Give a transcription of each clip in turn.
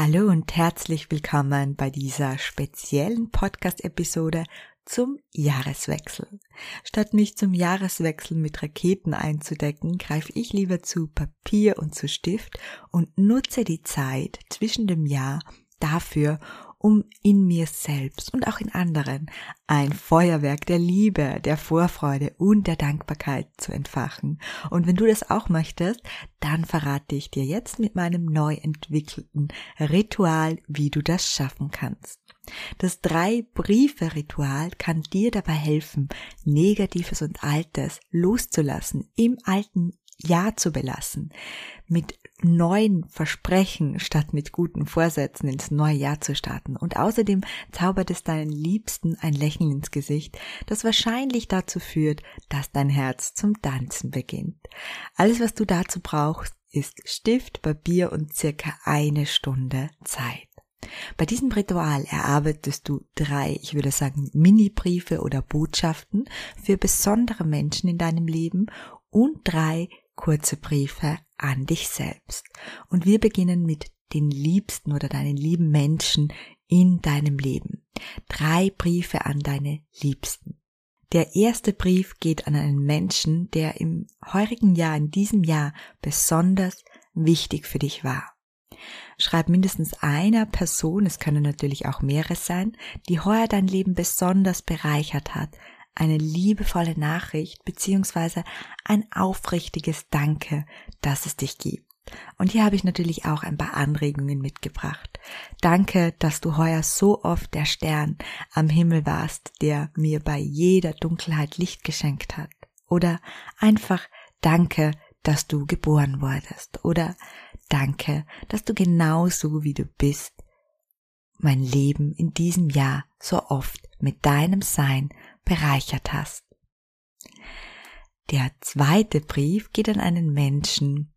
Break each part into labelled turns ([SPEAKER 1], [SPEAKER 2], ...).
[SPEAKER 1] Hallo und herzlich willkommen bei dieser speziellen Podcast-Episode zum Jahreswechsel. Statt mich zum Jahreswechsel mit Raketen einzudecken, greife ich lieber zu Papier und zu Stift und nutze die Zeit zwischen dem Jahr dafür, um in mir selbst und auch in anderen ein Feuerwerk der Liebe, der Vorfreude und der Dankbarkeit zu entfachen. Und wenn du das auch möchtest, dann verrate ich dir jetzt mit meinem neu entwickelten Ritual, wie du das schaffen kannst. Das Drei-Briefe-Ritual kann dir dabei helfen, Negatives und Altes loszulassen, im alten ja zu belassen, mit neuen Versprechen statt mit guten Vorsätzen ins neue Jahr zu starten. Und außerdem zaubert es deinen Liebsten ein Lächeln ins Gesicht, das wahrscheinlich dazu führt, dass dein Herz zum Tanzen beginnt. Alles, was du dazu brauchst, ist Stift, Papier und circa eine Stunde Zeit. Bei diesem Ritual erarbeitest du drei, ich würde sagen, Mini-Briefe oder Botschaften für besondere Menschen in deinem Leben und drei kurze Briefe an dich selbst. Und wir beginnen mit den Liebsten oder deinen lieben Menschen in deinem Leben. Drei Briefe an deine Liebsten. Der erste Brief geht an einen Menschen, der im heurigen Jahr, in diesem Jahr besonders wichtig für dich war. Schreib mindestens einer Person, es können natürlich auch mehrere sein, die heuer dein Leben besonders bereichert hat, eine liebevolle Nachricht beziehungsweise ein aufrichtiges Danke, dass es dich gibt. Und hier habe ich natürlich auch ein paar Anregungen mitgebracht. Danke, dass du heuer so oft der Stern am Himmel warst, der mir bei jeder Dunkelheit Licht geschenkt hat. Oder einfach Danke, dass du geboren wurdest. Oder Danke, dass du genauso wie du bist mein Leben in diesem Jahr so oft mit deinem Sein bereichert hast. Der zweite Brief geht an einen Menschen,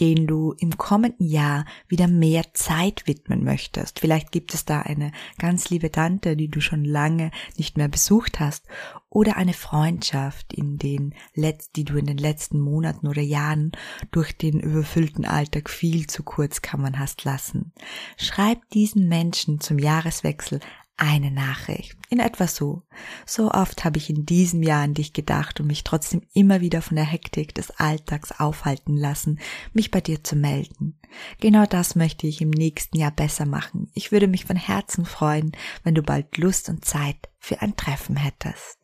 [SPEAKER 1] den du im kommenden Jahr wieder mehr Zeit widmen möchtest. Vielleicht gibt es da eine ganz liebe Tante, die du schon lange nicht mehr besucht hast, oder eine Freundschaft, in den Letz die du in den letzten Monaten oder Jahren durch den überfüllten Alltag viel zu kurz kammern hast lassen. Schreib diesen Menschen zum Jahreswechsel eine Nachricht. In etwa so. So oft habe ich in diesem Jahr an dich gedacht und mich trotzdem immer wieder von der Hektik des Alltags aufhalten lassen, mich bei dir zu melden. Genau das möchte ich im nächsten Jahr besser machen. Ich würde mich von Herzen freuen, wenn du bald Lust und Zeit für ein Treffen hättest.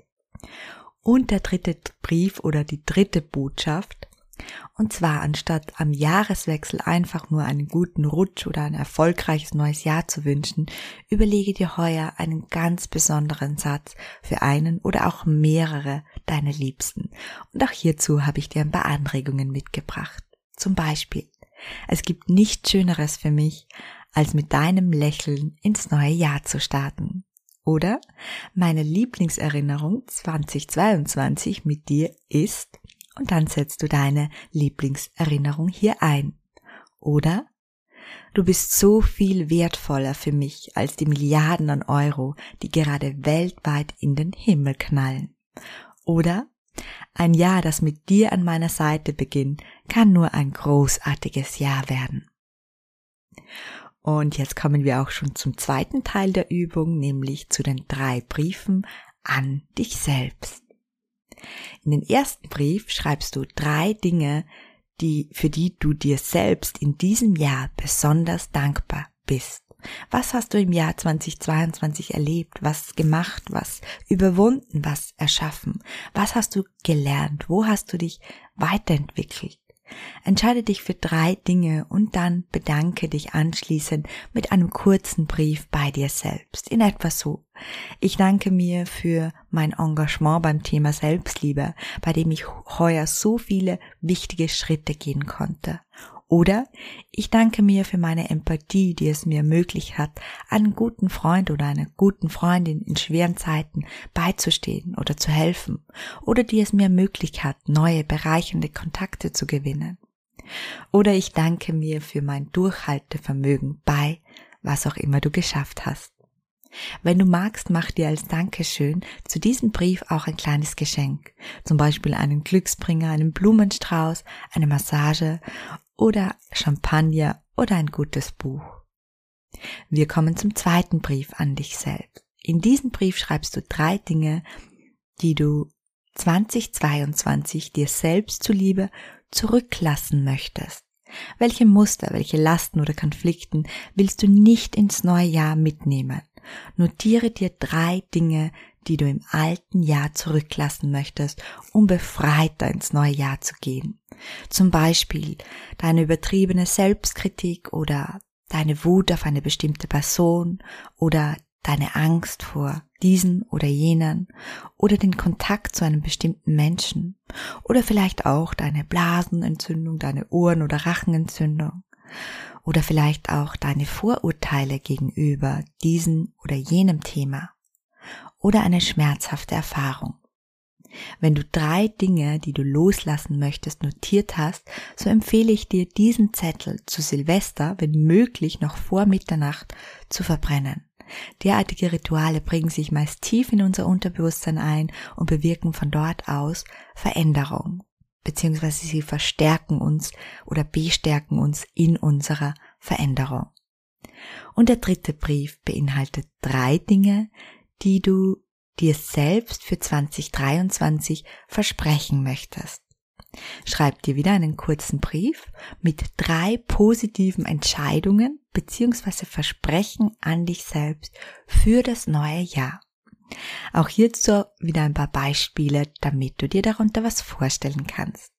[SPEAKER 1] Und der dritte Brief oder die dritte Botschaft und zwar anstatt am Jahreswechsel einfach nur einen guten Rutsch oder ein erfolgreiches neues Jahr zu wünschen, überlege dir heuer einen ganz besonderen Satz für einen oder auch mehrere deiner Liebsten. Und auch hierzu habe ich dir ein paar Anregungen mitgebracht. Zum Beispiel, es gibt nichts Schöneres für mich, als mit deinem Lächeln ins neue Jahr zu starten. Oder meine Lieblingserinnerung 2022 mit dir ist, und dann setzt du deine Lieblingserinnerung hier ein. Oder du bist so viel wertvoller für mich als die Milliarden an Euro, die gerade weltweit in den Himmel knallen. Oder ein Jahr, das mit dir an meiner Seite beginnt, kann nur ein großartiges Jahr werden. Und jetzt kommen wir auch schon zum zweiten Teil der Übung, nämlich zu den drei Briefen an dich selbst. In den ersten Brief schreibst du drei Dinge, die, für die du dir selbst in diesem Jahr besonders dankbar bist. Was hast du im Jahr 2022 erlebt? Was gemacht? Was überwunden? Was erschaffen? Was hast du gelernt? Wo hast du dich weiterentwickelt? Entscheide dich für drei Dinge und dann bedanke dich anschließend mit einem kurzen Brief bei dir selbst. In etwa so. Ich danke mir für mein Engagement beim Thema Selbstliebe, bei dem ich heuer so viele wichtige Schritte gehen konnte. Oder ich danke mir für meine Empathie, die es mir ermöglicht hat, einen guten Freund oder einer guten Freundin in schweren Zeiten beizustehen oder zu helfen. Oder die es mir ermöglicht hat, neue bereichernde Kontakte zu gewinnen. Oder ich danke mir für mein Durchhaltevermögen bei was auch immer du geschafft hast. Wenn du magst, mach dir als Dankeschön zu diesem Brief auch ein kleines Geschenk, zum Beispiel einen Glücksbringer, einen Blumenstrauß, eine Massage oder Champagner oder ein gutes Buch. Wir kommen zum zweiten Brief an dich selbst. In diesem Brief schreibst du drei Dinge, die du 2022 dir selbst zuliebe zurücklassen möchtest. Welche Muster, welche Lasten oder Konflikten willst du nicht ins neue Jahr mitnehmen? Notiere dir drei Dinge, die du im alten Jahr zurücklassen möchtest, um befreiter ins neue Jahr zu gehen. Zum Beispiel deine übertriebene Selbstkritik oder deine Wut auf eine bestimmte Person oder deine Angst vor diesen oder jenen oder den Kontakt zu einem bestimmten Menschen oder vielleicht auch deine Blasenentzündung, deine Ohren- oder Rachenentzündung oder vielleicht auch deine Vorurteile gegenüber diesem oder jenem Thema oder eine schmerzhafte Erfahrung. Wenn du drei Dinge, die du loslassen möchtest, notiert hast, so empfehle ich dir, diesen Zettel zu Silvester, wenn möglich noch vor Mitternacht, zu verbrennen. Derartige Rituale bringen sich meist tief in unser Unterbewusstsein ein und bewirken von dort aus Veränderung, beziehungsweise sie verstärken uns oder bestärken uns in unserer Veränderung. Und der dritte Brief beinhaltet drei Dinge, die du dir selbst für 2023 versprechen möchtest. Schreib dir wieder einen kurzen Brief mit drei positiven Entscheidungen bzw. Versprechen an dich selbst für das neue Jahr. Auch hierzu wieder ein paar Beispiele, damit du dir darunter was vorstellen kannst.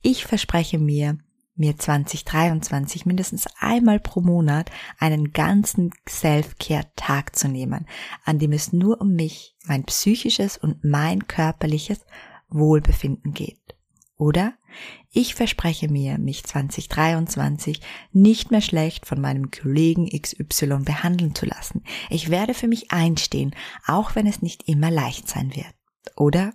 [SPEAKER 1] Ich verspreche mir, mir 2023 mindestens einmal pro Monat einen ganzen Self-Care-Tag zu nehmen, an dem es nur um mich, mein psychisches und mein körperliches Wohlbefinden geht. Oder ich verspreche mir, mich 2023 nicht mehr schlecht von meinem Kollegen XY behandeln zu lassen. Ich werde für mich einstehen, auch wenn es nicht immer leicht sein wird. Oder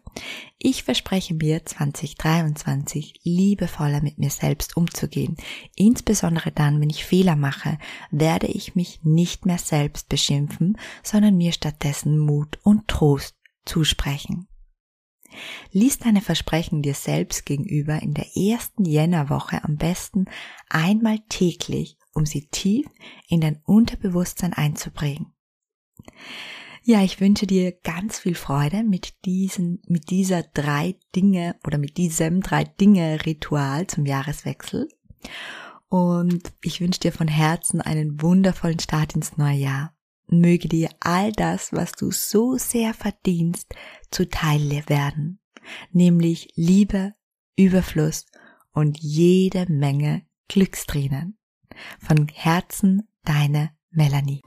[SPEAKER 1] ich verspreche mir 2023 liebevoller mit mir selbst umzugehen. Insbesondere dann, wenn ich Fehler mache, werde ich mich nicht mehr selbst beschimpfen, sondern mir stattdessen Mut und Trost zusprechen. Lies deine Versprechen dir selbst gegenüber in der ersten Jännerwoche am besten einmal täglich, um sie tief in dein Unterbewusstsein einzubringen. Ja, ich wünsche dir ganz viel Freude mit diesen, mit dieser drei Dinge oder mit diesem drei Dinge Ritual zum Jahreswechsel. Und ich wünsche dir von Herzen einen wundervollen Start ins neue Jahr. Möge dir all das, was du so sehr verdienst, zuteil werden, nämlich Liebe, Überfluss und jede Menge Glückstränen. Von Herzen deine Melanie.